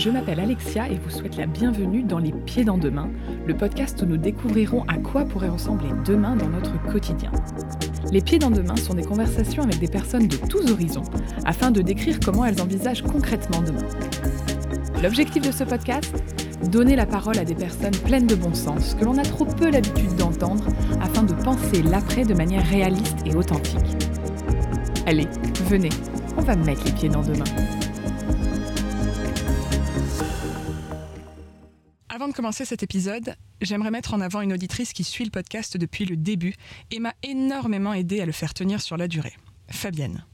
Je m'appelle Alexia et vous souhaite la bienvenue dans Les Pieds dans Demain, le podcast où nous découvrirons à quoi pourrait ressembler demain dans notre quotidien. Les Pieds dans Demain sont des conversations avec des personnes de tous horizons afin de décrire comment elles envisagent concrètement demain. L'objectif de ce podcast? Donner la parole à des personnes pleines de bon sens que l'on a trop peu l'habitude d'entendre afin de penser l'après de manière réaliste et authentique. Allez, venez, on va mettre les pieds dans demain. Avant de commencer cet épisode, j'aimerais mettre en avant une auditrice qui suit le podcast depuis le début et m'a énormément aidé à le faire tenir sur la durée. Fabienne.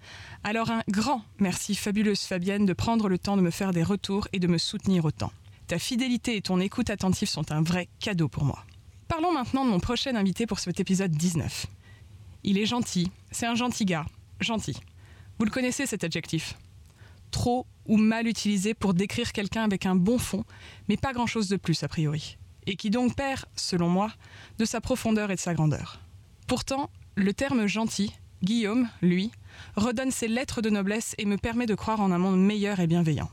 Alors un grand merci fabuleuse Fabienne de prendre le temps de me faire des retours et de me soutenir autant. Ta fidélité et ton écoute attentive sont un vrai cadeau pour moi. Parlons maintenant de mon prochain invité pour cet épisode 19. Il est gentil, c'est un gentil gars, gentil. Vous le connaissez cet adjectif? Trop ou mal utilisé pour décrire quelqu'un avec un bon fond, mais pas grand-chose de plus a priori. Et qui donc perd, selon moi, de sa profondeur et de sa grandeur. Pourtant, le terme gentil, Guillaume, lui, redonne ses lettres de noblesse et me permet de croire en un monde meilleur et bienveillant.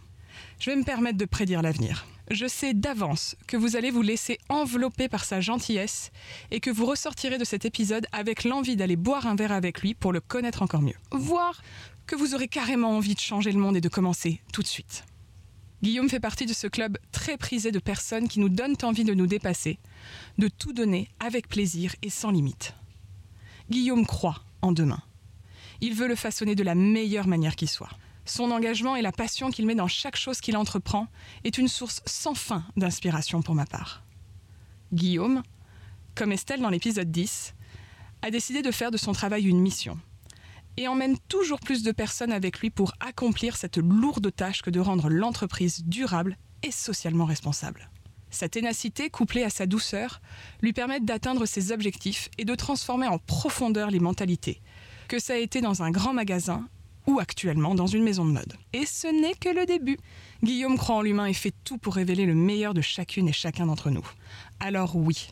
Je vais me permettre de prédire l'avenir. Je sais d'avance que vous allez vous laisser envelopper par sa gentillesse et que vous ressortirez de cet épisode avec l'envie d'aller boire un verre avec lui pour le connaître encore mieux. Voire que vous aurez carrément envie de changer le monde et de commencer tout de suite. Guillaume fait partie de ce club très prisé de personnes qui nous donnent envie de nous dépasser, de tout donner avec plaisir et sans limite. Guillaume croit en demain. Il veut le façonner de la meilleure manière qui soit. Son engagement et la passion qu'il met dans chaque chose qu'il entreprend est une source sans fin d'inspiration pour ma part. Guillaume, comme Estelle dans l'épisode 10, a décidé de faire de son travail une mission et emmène toujours plus de personnes avec lui pour accomplir cette lourde tâche que de rendre l'entreprise durable et socialement responsable. Sa ténacité, couplée à sa douceur, lui permettent d'atteindre ses objectifs et de transformer en profondeur les mentalités, que ça a été dans un grand magasin ou actuellement dans une maison de mode. Et ce n'est que le début. Guillaume croit en l'humain et fait tout pour révéler le meilleur de chacune et chacun d'entre nous. Alors oui,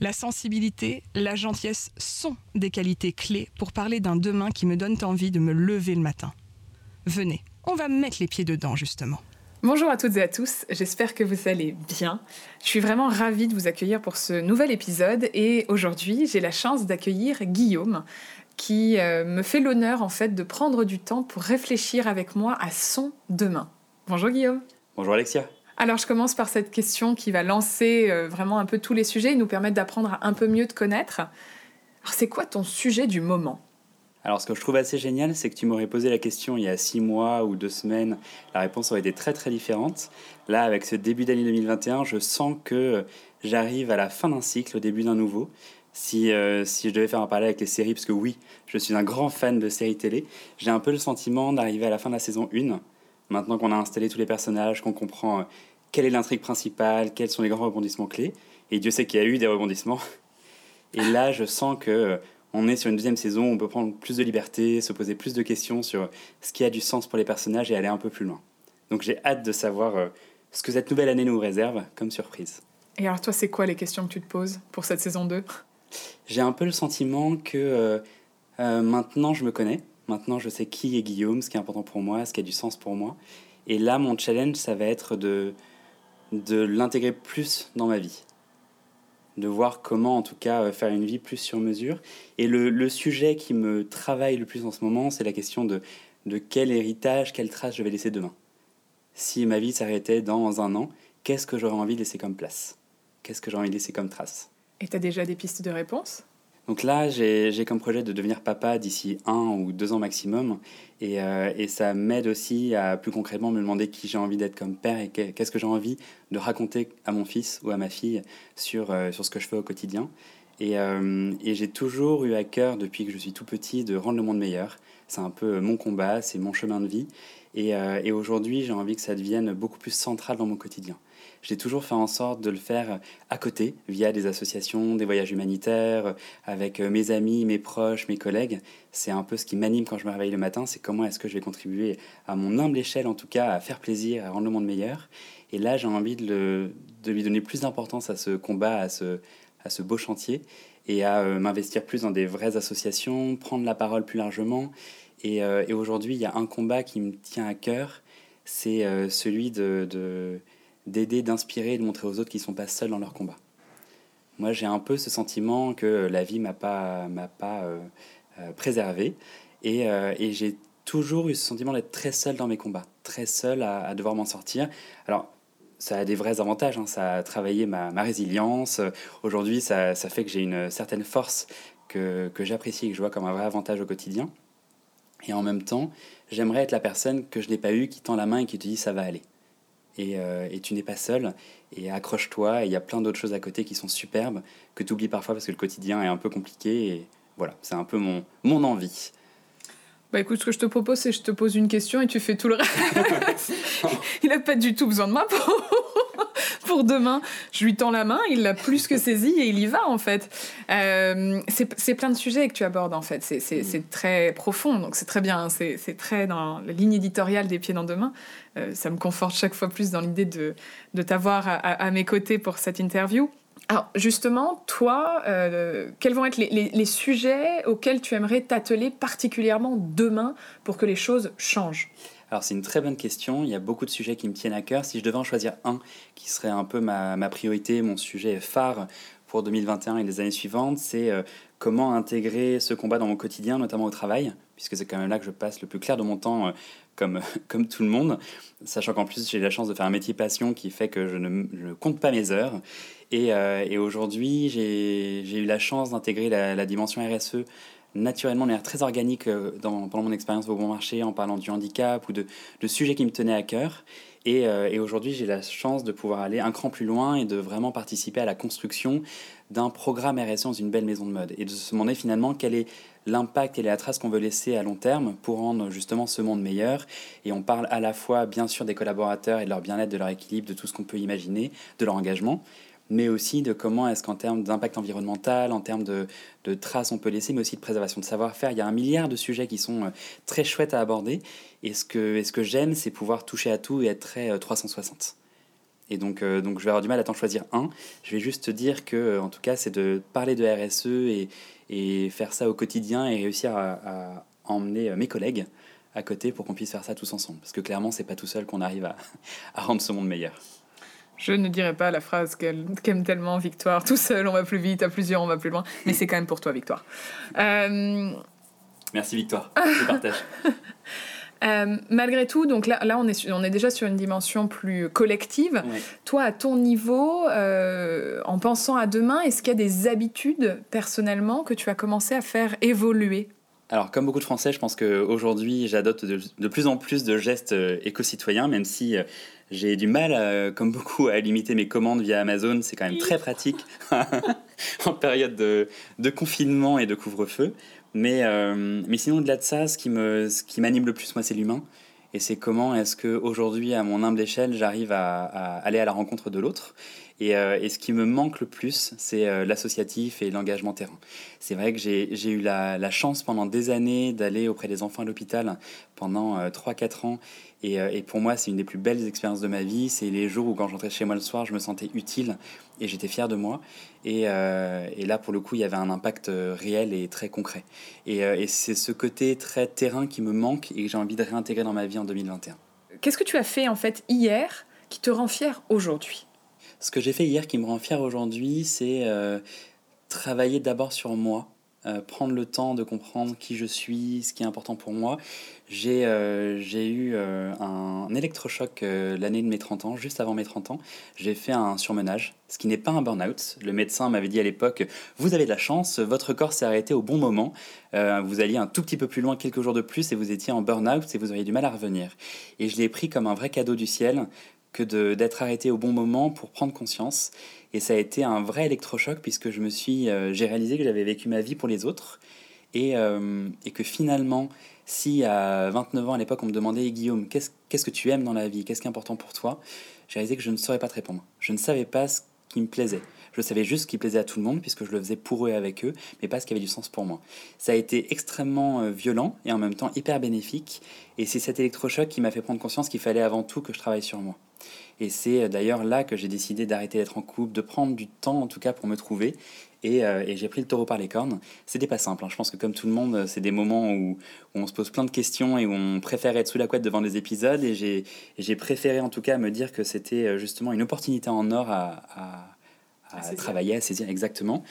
la sensibilité, la gentillesse sont des qualités clés pour parler d'un demain qui me donne envie de me lever le matin. Venez, on va mettre les pieds dedans justement. Bonjour à toutes et à tous, j'espère que vous allez bien. Je suis vraiment ravie de vous accueillir pour ce nouvel épisode et aujourd'hui j'ai la chance d'accueillir Guillaume qui euh, me fait l'honneur en fait de prendre du temps pour réfléchir avec moi à son demain. Bonjour Guillaume. Bonjour Alexia. Alors je commence par cette question qui va lancer euh, vraiment un peu tous les sujets et nous permettre d'apprendre à un peu mieux te connaître. Alors c'est quoi ton sujet du moment? Alors, ce que je trouve assez génial, c'est que tu m'aurais posé la question il y a six mois ou deux semaines. La réponse aurait été très très différente. Là, avec ce début d'année 2021, je sens que j'arrive à la fin d'un cycle, au début d'un nouveau. Si, euh, si je devais faire un parallèle avec les séries, parce que oui, je suis un grand fan de séries télé, j'ai un peu le sentiment d'arriver à la fin de la saison 1. Maintenant qu'on a installé tous les personnages, qu'on comprend euh, quelle est l'intrigue principale, quels sont les grands rebondissements clés, et Dieu sait qu'il y a eu des rebondissements. Et là, je sens que euh, on est sur une deuxième saison, on peut prendre plus de liberté, se poser plus de questions sur ce qui a du sens pour les personnages et aller un peu plus loin. Donc j'ai hâte de savoir ce que cette nouvelle année nous réserve comme surprise. Et alors toi, c'est quoi les questions que tu te poses pour cette saison 2 j'ai un peu le sentiment que euh, euh, maintenant je me connais, maintenant je sais qui est Guillaume, ce qui est important pour moi, ce qui a du sens pour moi. Et là, mon challenge, ça va être de, l'intégrer plus dans ma vie. De voir comment, en tout cas, euh, faire une vie plus sur mesure. Et le, le sujet qui me travaille le plus en ce moment, c'est la question de, de quel héritage, quelle trace je vais laisser demain. Si ma vie s'arrêtait dans un an, qu'est-ce que j'aurais envie de laisser comme place? Qu'est-ce que j'aurais envie de laisser comme trace? Et tu as déjà des pistes de réponse? Donc là, j'ai comme projet de devenir papa d'ici un ou deux ans maximum. Et, euh, et ça m'aide aussi à plus concrètement me demander qui j'ai envie d'être comme père et qu'est-ce que j'ai envie de raconter à mon fils ou à ma fille sur, euh, sur ce que je fais au quotidien. Et, euh, et j'ai toujours eu à cœur, depuis que je suis tout petit, de rendre le monde meilleur. C'est un peu mon combat, c'est mon chemin de vie. Et, et aujourd'hui, j'ai envie que ça devienne beaucoup plus central dans mon quotidien j'ai toujours fait en sorte de le faire à côté, via des associations, des voyages humanitaires, avec euh, mes amis, mes proches, mes collègues. C'est un peu ce qui m'anime quand je me réveille le matin, c'est comment est-ce que je vais contribuer à mon humble échelle, en tout cas, à faire plaisir, à rendre le monde meilleur. Et là, j'ai envie de, lui donner plus d'importance à ce combat, à ce, à ce beau chantier, et à euh, m'investir plus dans des vraies associations, prendre la parole plus largement. Et, euh, et aujourd'hui, il y a un combat qui me tient à cœur, c'est celui de, d'aider, d'inspirer et de montrer aux autres qu'ils ne sont pas seuls dans leur combat. Moi, j'ai un peu ce sentiment que la vie m'a pas, m'a pas préservé et, et j'ai toujours eu ce sentiment d'être très seul dans mes combats, très seul à, devoir m'en sortir. Alors, ça a des vrais avantages, hein. ça a travaillé ma, ma résilience. Aujourd'hui, ça, ça, fait que j'ai une certaine force que, que j'apprécie et que je vois comme un vrai avantage au quotidien. Et en même temps, j'aimerais être la personne que je n'ai pas eue qui tend la main et qui te dit ça va aller. Et, euh, et tu n'es pas seul, et accroche-toi, il y a plein d'autres choses à côté qui sont superbes, que tu oublies parfois parce que le quotidien est un peu compliqué, et voilà, c'est un peu mon, mon envie. Bah écoute, ce que je te propose, c'est que je te pose une question et tu fais tout le reste. il n'a pas du tout besoin de moi pour, demain. Je lui tends la main, il l'a plus que saisi et il y va en fait. Euh, c'est plein de sujets que tu abordes en fait. C'est très profond, donc c'est très bien. C'est très dans la ligne éditoriale des pieds dans deux mains. Euh, ça me conforte chaque fois plus dans l'idée de, de t'avoir à mes côtés pour cette interview. Alors justement, toi, euh, quels vont être les, sujets auxquels tu aimerais t'atteler particulièrement demain pour que les choses changent? Alors c'est une très bonne question, il y a beaucoup de sujets qui me tiennent à cœur. Si je devais en choisir un qui serait un peu ma, priorité, mon sujet phare pour 2021 et les années suivantes, c'est euh, comment intégrer ce combat dans mon quotidien, notamment au travail, puisque c'est quand même là que je passe le plus clair de mon temps, euh, comme, comme tout le monde, sachant qu'en plus j'ai la chance de faire un métier passion qui fait que je ne, je ne compte pas mes heures. Euh, et, aujourd'hui, j'ai eu la chance d'intégrer la, dimension RSE naturellement de manière très organique euh, pendant mon expérience au bon marché en parlant du handicap ou de, sujets qui me tenaient à cœur. Et, euh, et aujourd'hui, j'ai la chance de pouvoir aller un cran plus loin et de vraiment participer à la construction d'un programme RSE dans une belle maison de mode et de se demander finalement quel est l'impact et la trace qu'on veut laisser à long terme pour rendre justement ce monde meilleur. Et on parle à la fois bien sûr des collaborateurs et de leur bien-être, de leur équilibre, de tout ce qu'on peut imaginer, de leur engagement, mais aussi de comment est-ce qu'en termes d'impact environnemental, en termes de, traces on peut laisser, mais aussi de préservation de savoir-faire. Il y a un milliard de sujets qui sont euh, très chouettes à aborder. Et ce que, j'aime, c'est pouvoir toucher à tout et être très 360. Euh, et donc, euh, donc je vais avoir du mal à t'en choisir un. Je vais juste te dire que, en tout cas, c'est de parler de RSE et, faire ça au quotidien et réussir à, emmener mes collègues à côté pour qu'on puisse faire ça tous ensemble. Parce que clairement, c'est pas tout seul qu'on arrive à rendre ce monde meilleur. Je ne dirais pas la phrase qu'elle aime tellement, Victoire. Tout seul, on va plus vite, à plusieurs, on va plus loin. Mais c'est quand même pour toi, Victoire. Euh, Merci, Victoire. Je partage. Euh, malgré tout, donc là, là on, est, on est déjà sur une dimension plus collective. Toi, à ton niveau, euh, en pensant à demain, est-ce qu'il y a des habitudes personnellement que tu as commencé à faire évoluer? Alors, comme beaucoup de Français, je pense qu'aujourd'hui, j'adopte de, de, plus en plus de gestes éco-citoyens, même si j'ai du mal, euh, comme beaucoup, à limiter mes commandes via Amazon. C'est quand même très pratique en période de, de, confinement et de couvre-feu. Mais, euh, mais sinon, au-delà de ça, ce qui, me, ce qui m'anime le plus, moi, c'est l'humain. Et c'est comment est-ce qu'aujourd'hui, à mon humble échelle, j'arrive à, à, aller à la rencontre de l'autre. Et, euh, et, ce qui me manque le plus, c'est l'associatif et l'engagement terrain. C'est vrai que j'ai eu la, chance pendant des années d'aller auprès des enfants à l'hôpital pendant 3-4 ans euh, et, pour moi, c'est une des plus belles expériences de ma vie. C'est les jours où, quand j'entrais chez moi le soir, je me sentais utile et j'étais fier de moi. Et, euh, et, là, pour le coup, il y avait un impact euh, réel et très concret. Et, et c'est ce côté très terrain qui me manque et que j'ai envie de réintégrer dans ma vie en 2021. Qu'est-ce que tu as fait en fait hier qui te rend fier aujourd'hui? Ce que j'ai fait hier qui me rend fier aujourd'hui, c'est travailler d'abord sur moi. prendre le temps de comprendre qui je suis, ce qui est important pour moi. J'ai euh, eu euh, un électrochoc euh, l'année de mes 30 ans, juste avant mes 30 ans. J'ai fait un surmenage, ce qui n'est pas un burn-out. Le médecin m'avait dit à l'époque Vous avez de la chance, votre corps s'est arrêté au bon moment. vous alliez un tout petit peu plus loin, quelques jours de plus, et vous étiez en burn-out et vous auriez du mal à revenir. Et je l'ai pris comme un vrai cadeau du ciel que d'être arrêté au bon moment pour prendre conscience. Et ça a été un vrai électrochoc puisque je me suis, j'ai réalisé que j'avais vécu ma vie pour les autres et, et que finalement si à 29 ans à l'époque on me demandait Guillaume, qu'est-ce que tu aimes dans la vie, qu'est-ce qui est important pour toi, j'ai réalisé que je ne saurais pas te répondre. Je ne savais pas ce qui me plaisait. Je savais juste ce qui plaisait à tout le monde, puisque je le faisais pour eux et avec eux, mais pas ce qui avait du sens pour moi. Ça a été extrêmement euh, violent et en même temps hyper bénéfique. Et c'est cet électrochoc qui m'a fait prendre conscience qu'il fallait avant tout que je travaille sur moi. Et c'est euh, d'ailleurs là que j'ai décidé d'arrêter d'être en couple, de prendre du temps en tout cas pour me trouver. Et, euh, j'ai pris le taureau par les cornes. C'était pas simple. Hein. Je pense que comme tout le monde, c'est des moments où, on se pose plein de questions et où on préfère être sous la couette devant des épisodes. Et j'ai préféré en tout cas me dire que c'était justement une opportunité en or à à, travailler, à saisir exactement.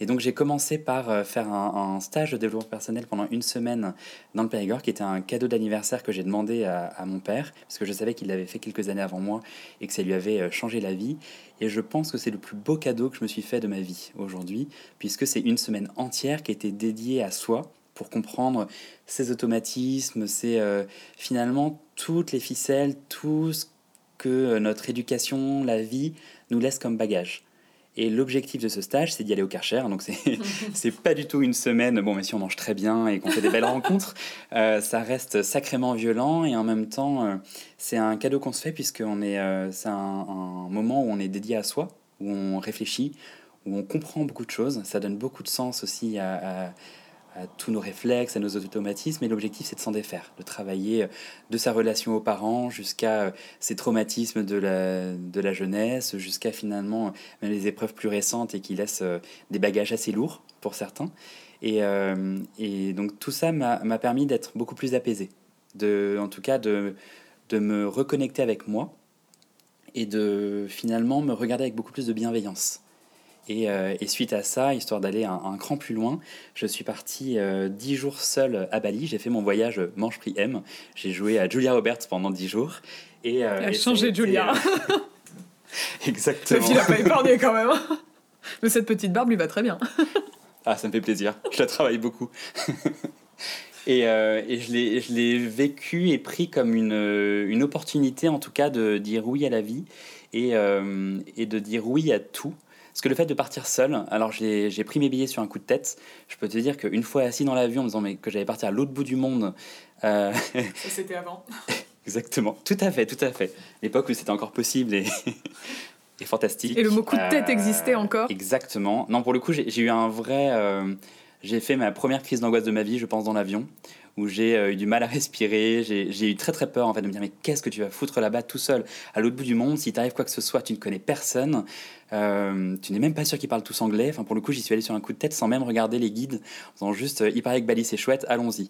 Et donc j'ai commencé par euh, faire un, stage de développement personnel pendant une semaine dans le Périgord, qui était un cadeau d'anniversaire que j'ai demandé à, mon père, parce que je savais qu'il l'avait fait quelques années avant moi et que ça lui avait euh, changé la vie. Et je pense que c'est le plus beau cadeau que je me suis fait de ma vie aujourd'hui, puisque c'est une semaine entière qui était dédiée à soi pour comprendre ses automatismes, c'est euh, finalement toutes les ficelles, tout ce que notre éducation, la vie nous laisse comme bagage. Et l'objectif de ce stage, c'est d'y aller au Karcher. Donc, c'est pas du tout une semaine. Bon, mais si on mange très bien et qu'on fait des belles rencontres, euh, ça reste sacrément violent. Et en même temps, euh, c'est un cadeau qu'on se fait, puisque est, euh, c'est un, moment où on est dédié à soi, où on réfléchit, où on comprend beaucoup de choses. Ça donne beaucoup de sens aussi à à tous nos réflexes, à nos automatismes. Et l'objectif, c'est de s'en défaire, de travailler euh, de sa relation aux parents jusqu'à euh, ses traumatismes de la, de la jeunesse, jusqu'à finalement même les épreuves plus récentes et qui laissent euh, des bagages assez lourds pour certains. Et, et donc tout ça m'a permis d'être beaucoup plus apaisé, de, en tout cas de, de me reconnecter avec moi et de finalement me regarder avec beaucoup plus de bienveillance. Euh, et, suite à ça, histoire d'aller un, cran plus loin, je suis parti euh, dix jours seul à Bali. J'ai fait mon voyage Manche Prix M. J'ai joué à Julia Roberts pendant dix jours. Et, euh, a changé Julia. Exactement. Le n'a pas épargné quand même. Mais cette petite barbe lui va très bien. ah, ça me fait plaisir. Je la travaille beaucoup. Et, et, je l'ai vécu et pris comme une, une, opportunité, en tout cas, de dire oui à la vie et, et de dire oui à tout. Parce que le fait de partir seul, alors j'ai pris mes billets sur un coup de tête. Je peux te dire qu'une fois assis dans l'avion en me disant mais, que j'allais partir à l'autre bout du monde. Euh... C'était avant. Exactement, tout à fait, tout à fait. L'époque où c'était encore possible et, et, fantastique. Et le mot coup de tête existait euh, encore Exactement. Non, pour le coup, j'ai eu un vrai. Euh, j'ai fait ma première crise d'angoisse de ma vie, je pense, dans l'avion, où j'ai euh, eu du mal à respirer. J'ai eu très très peur en fait de me dire mais qu'est-ce que tu vas foutre là-bas tout seul? À l'autre bout du monde Si t'arrive quoi que ce soit, tu ne connais personne. Euh, tu n'es même pas sûr qu'ils parlent tous anglais. Enfin pour le coup, j'y suis allé sur un coup de tête sans même regarder les guides, en disant juste euh, il paraît que Bali c'est chouette, allons-y.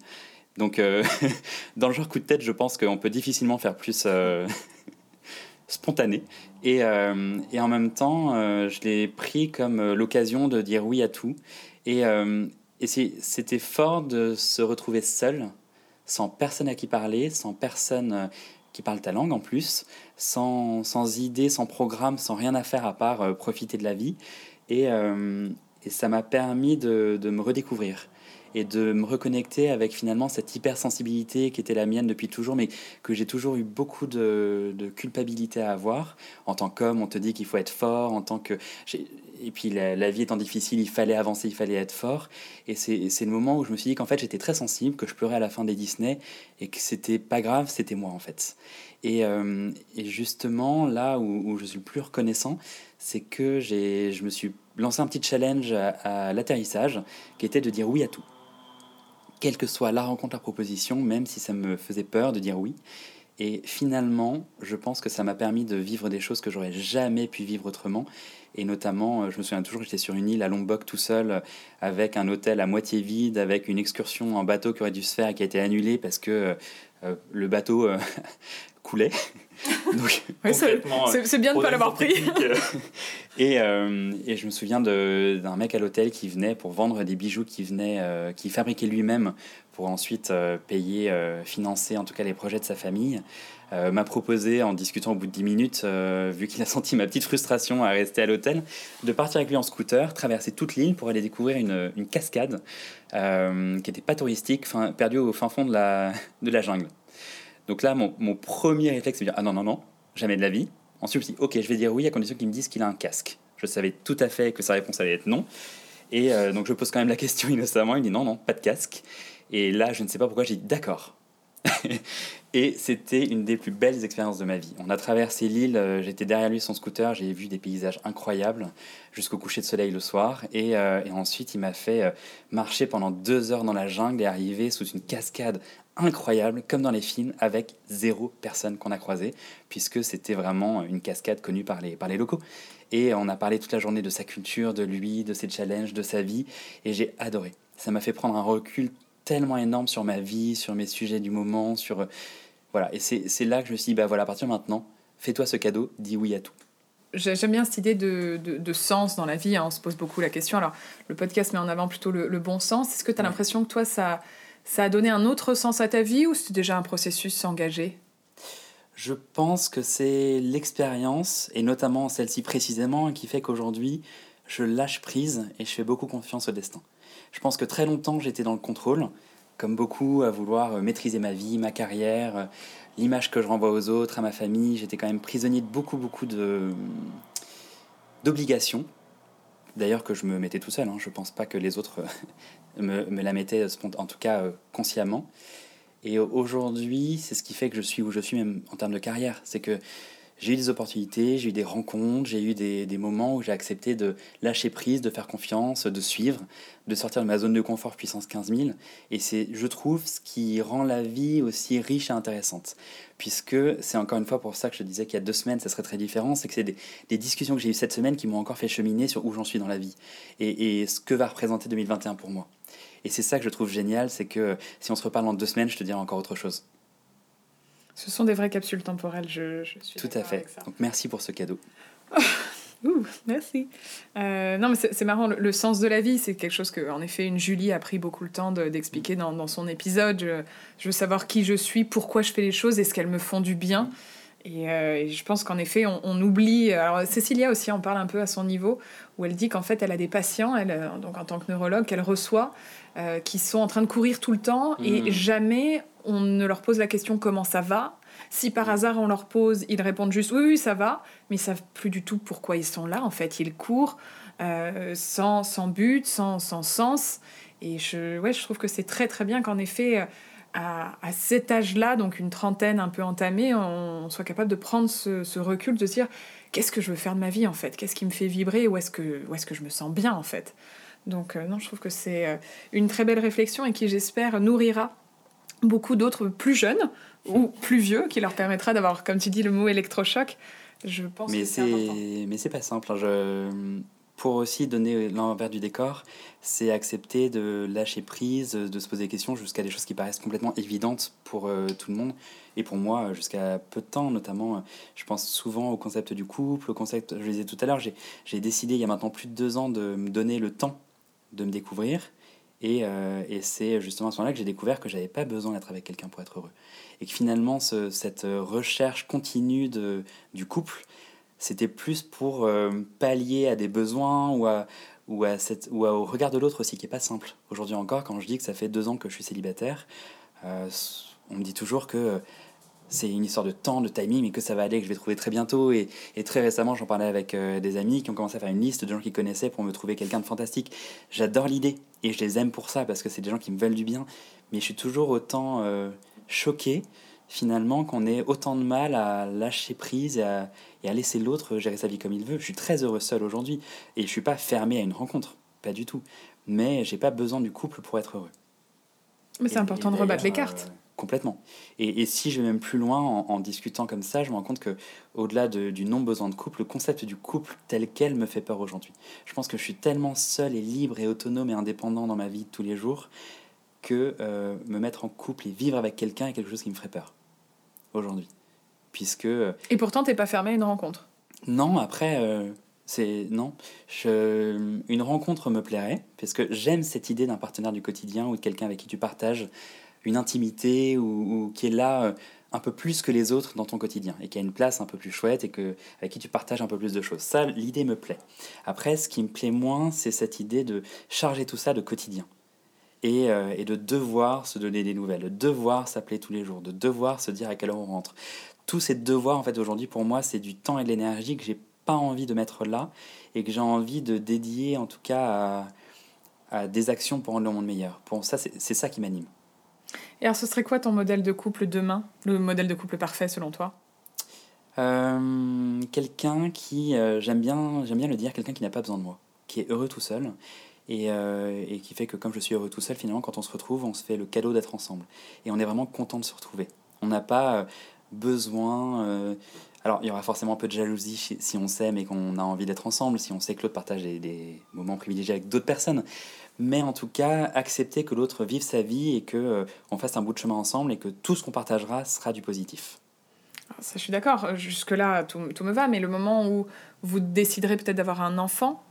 Donc dans le genre coup de tête, je pense qu'on peut difficilement faire plus spontané. Et, et, en même temps, je l'ai pris comme l'occasion de dire oui à tout. Et, et c'était fort de se retrouver seul, sans personne à qui parler, sans personne euh, qui parle ta langue en plus, sans, idée, sans programme, sans rien à faire à part euh, profiter de la vie. Et, euh, ça m'a permis de, de, me redécouvrir et de me reconnecter avec finalement cette hypersensibilité qui était la mienne depuis toujours, mais que j'ai toujours eu beaucoup de, de, culpabilité à avoir. En tant qu'homme, on te dit qu'il faut être fort, en tant que et puis la, vie étant difficile, il fallait avancer, il fallait être fort. Et c'est le moment où je me suis dit qu'en fait j'étais très sensible, que je pleurais à la fin des Disney et que c'était pas grave, c'était moi en fait. Et, euh, justement, là où, je suis le plus reconnaissant, c'est que je me suis lancé un petit challenge à l'atterrissage qui était de dire oui à tout. Quelle que soit la rencontre, la proposition, même si ça me faisait peur de dire oui. Et finalement, je pense que ça m'a permis de vivre des choses que j'aurais jamais pu vivre autrement. Et notamment, euh, je me souviens toujours, j'étais sur une île à Lombok tout seul, avec un hôtel à moitié vide, avec une excursion en bateau qui aurait dû se faire et qui a été annulée parce que euh, euh, le bateau coulait. c'est bien de ne pas l'avoir pris. et, et, je me souviens d'un mec à l'hôtel qui venait pour vendre des bijoux qui venait, qui fabriquait lui-même pour ensuite euh, payer, euh, financer en tout cas les projets de sa famille, euh, m'a proposé en discutant au bout de 10 minutes, vu qu'il a senti ma petite frustration à rester à l'hôtel, de partir avec lui en scooter, traverser toute l'île pour aller découvrir une, une cascade qui n'était pas touristique, fin, perdue au fin fond de la, de la jungle. Donc là, mon, mon premier réflexe, c'est de dire Ah non, non, non, jamais de la vie. Ensuite, je me Ok, je vais dire oui à condition qu'il me dise qu'il a un casque. Je savais tout à fait que sa réponse allait être non. Et donc je pose quand même la question innocemment. Il dit non, non, pas de casque. Et là, je ne sais pas pourquoi, j'ai dit d'accord. et c'était une des plus belles expériences de ma vie. On a traversé l'île, euh, j'étais derrière lui son scooter, j'ai vu des paysages incroyables jusqu'au coucher de soleil le soir. Et, euh, ensuite, il m'a fait euh, marcher pendant deux heures dans la jungle et arriver sous une cascade incroyable, comme dans les films, avec zéro personne qu'on a croisé, puisque c'était vraiment une cascade connue par les, par les locaux. Et on a parlé toute la journée de sa culture, de lui, de ses challenges, de sa vie, et j'ai adoré. Ça m'a fait prendre un recul tellement énorme sur ma vie, sur mes sujets du moment, sur... Euh, voilà, et c'est là que je me suis dit, bah voilà, à partir de maintenant, fais-toi ce cadeau, dis oui à tout. J'aime bien cette idée de, de, sens dans la vie, hein. on se pose beaucoup la question. Alors, le podcast met en avant plutôt le, bon sens. Est-ce que tu as l'impression que toi, ça, ça a donné un autre sens à ta vie ou c'est déjà un processus engagé? Je pense que c'est l'expérience, et notamment celle-ci précisément, qui fait qu'aujourd'hui, je lâche prise et je fais beaucoup confiance au destin. Je pense que très longtemps, j'étais dans le contrôle, comme beaucoup, à vouloir euh, maîtriser ma vie, ma carrière, euh, l'image que je renvoie aux autres, à ma famille. J'étais quand même prisonnier de beaucoup, beaucoup de d'obligations. D'ailleurs que je me mettais tout seul. Hein. Je pense pas que les autres me, la mettaient, en tout cas euh, consciemment. Et aujourd'hui, c'est ce qui fait que je suis où je suis, même en termes de carrière. C'est que j'ai eu des opportunités, j'ai eu des rencontres, j'ai eu des, des, moments où j'ai accepté de lâcher prise, de faire confiance, de suivre, de sortir de ma zone de confort puissance 15 000. Et c'est, je trouve, ce qui rend la vie aussi riche et intéressante. Puisque c'est encore une fois pour ça que je disais qu'il y a deux semaines, ça serait très différent. C'est que c'est des, des, discussions que j'ai eues cette semaine qui m'ont encore fait cheminer sur où j'en suis dans la vie et, et ce que va représenter 2021 pour moi. Et c'est ça que je trouve génial, c'est que si on se reparle dans deux semaines, je te dirai encore autre chose. Ce sont des vraies capsules temporelles, je, je suis Tout à fait. Donc merci pour ce cadeau. Ouh, merci. Euh, non, mais c'est marrant, le, sens de la vie, c'est quelque chose que, en effet, une Julie a pris beaucoup le temps d'expliquer dans, dans, son épisode. Je, veux savoir qui je suis, pourquoi je fais les choses, est-ce qu'elles me font du bien? Et, euh, je pense qu'en effet, on, oublie. Alors, Cécilia aussi en parle un peu à son niveau, où elle dit qu'en fait, elle a des patients, elle, euh, donc en tant que neurologue, qu'elle reçoit, qui sont en train de courir tout le temps, et mmh. jamais on ne leur pose la question comment ça va? Si par hasard on leur pose, ils répondent juste oui, oui, ça va, mais ils savent plus du tout pourquoi ils sont là. En fait, ils courent euh, sans, sans, but, sans, sans, sens. Et je, ouais, je trouve que c'est très très bien qu'en effet, à, à cet âge-là, donc une trentaine un peu entamée, on, soit capable de prendre ce, recul, de se dire qu'est-ce que je veux faire de ma vie en fait? Qu'est-ce qui me fait vibrer? Où est-ce que, où est que je me sens bien en fait? Donc euh, non, je trouve que c'est euh, une très belle réflexion et qui j'espère nourrira beaucoup d'autres plus jeunes ou plus vieux qui leur permettra d'avoir, comme tu dis, le mot électrochoc. Je pense mais c'est Mais c'est pas simple. Hein. Je... Pour aussi donner l'envers du décor, c'est accepter de lâcher prise, de se poser des questions jusqu'à des choses qui paraissent complètement évidentes pour euh, tout le monde. Et pour moi, jusqu'à peu de temps, notamment, je pense souvent au concept du couple, au concept, je le disais tout à l'heure, j'ai décidé il y a maintenant plus de deux ans de me donner le temps de me découvrir et, euh, et c'est justement à ce moment-là que j'ai découvert que j'avais pas besoin d'être avec quelqu'un pour être heureux. Et que finalement, ce, cette recherche continue du couple, c'était plus pour euh, pallier à des besoins ou, à, ou, à cette, ou au regard de l'autre aussi, qui est pas simple. Aujourd'hui encore, quand je dis que ça fait deux ans que je suis célibataire, euh, on me dit toujours que c'est une histoire de temps, de timing, mais que ça va aller, que je vais trouver très bientôt. Et, et très récemment, j'en parlais avec euh, des amis qui ont commencé à faire une liste de gens qu'ils connaissaient pour me trouver quelqu'un de fantastique. J'adore l'idée et je les aime pour ça parce que c'est des gens qui me veulent du bien. Mais je suis toujours autant euh, choqué finalement qu'on ait autant de mal à lâcher prise et à, et à laisser l'autre gérer sa vie comme il veut. Je suis très heureux seul aujourd'hui et je suis pas fermé à une rencontre, pas du tout. Mais j'ai pas besoin du couple pour être heureux. Mais c'est important de rebattre les cartes. Euh, complètement. Et, et, si je vais même plus loin en, discutant comme ça, je me rends compte que au-delà de, du non-besoin de couple, le concept du couple tel quel me fait peur aujourd'hui. Je pense que je suis tellement seul et libre et autonome et indépendant dans ma vie de tous les jours que euh, me mettre en couple et vivre avec quelqu'un est quelque chose qui me ferait peur aujourd'hui. Puisque... Euh, et pourtant, t'es pas fermé à une rencontre Non, après... Euh, c'est non, je, une rencontre me plairait parce que j'aime cette idée d'un partenaire du quotidien ou de quelqu'un avec qui tu partages une intimité ou, qui est là euh, un peu plus que les autres dans ton quotidien et qui a une place un peu plus chouette et que, avec qui tu partages un peu plus de choses. Ça, l'idée me plaît. Après, ce qui me plaît moins, c'est cette idée de charger tout ça de quotidien. Et, euh, et, de devoir se donner des nouvelles, de devoir s'appeler tous les jours, de devoir se dire à quelle heure on rentre. Tous ces devoirs, en fait, aujourd'hui, pour moi, c'est du temps et de l'énergie que j'ai pas envie de mettre là et que j'ai envie de dédier, en tout cas, à, à, des actions pour rendre le monde meilleur. Pour ça, c'est ça qui m'anime. Et alors, ce serait quoi ton modèle de couple demain? Le modèle de couple parfait selon toi? Euh, Quelqu'un qui, euh, j'aime bien, j'aime bien le dire, quelqu'un qui n'a pas besoin de moi, qui est heureux tout seul. Et, euh, et, qui fait que comme je suis heureux tout seul, finalement, quand on se retrouve, on se fait le cadeau d'être ensemble. Et on est vraiment content de se retrouver. On n'a pas besoin... alors, il y aura forcément un peu de jalousie si on s'aime et qu'on a envie d'être ensemble, si on sait que l'autre partage des, moments privilégiés avec d'autres personnes mais en tout cas accepter que l'autre vive sa vie et que euh, on fasse un bout de chemin ensemble et que tout ce qu'on partagera sera du positif. Ça, je suis d'accord. Jusque là, tout, tout, me va. Mais le moment où vous déciderez peut-être d'avoir un enfant,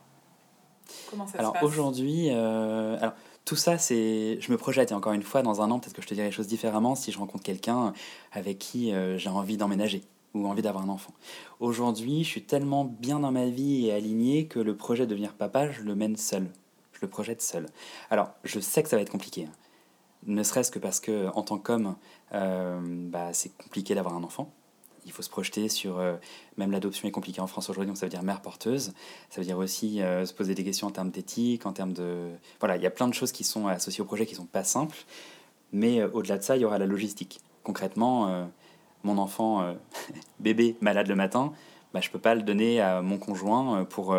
comment ça alors, se passe aujourd'hui, euh, alors tout ça, c'est, je me projette. Et encore une fois, dans un an, peut-être que je te dirai les choses différemment si je rencontre quelqu'un avec qui euh, j'ai envie d'emménager ou envie d'avoir un enfant. Aujourd'hui, je suis tellement bien dans ma vie et aligné que le projet de devenir papa, je le mène seul je le projette seul. Alors, je sais que ça va être compliqué, hein. ne serait-ce que parce que en tant qu'homme, euh, bah, c'est compliqué d'avoir un enfant. Il faut se projeter sur, euh, même l'adoption est compliquée en France aujourd'hui, donc ça veut dire mère porteuse. Ça veut dire aussi euh, se poser des questions en termes d'éthique, en termes de... Voilà, il y a plein de choses qui sont associées au projet qui sont pas simples. Mais au-delà de ça, il y aura la logistique. Concrètement, mon enfant bébé malade le matin, bah, je peux pas le donner à mon conjoint pour,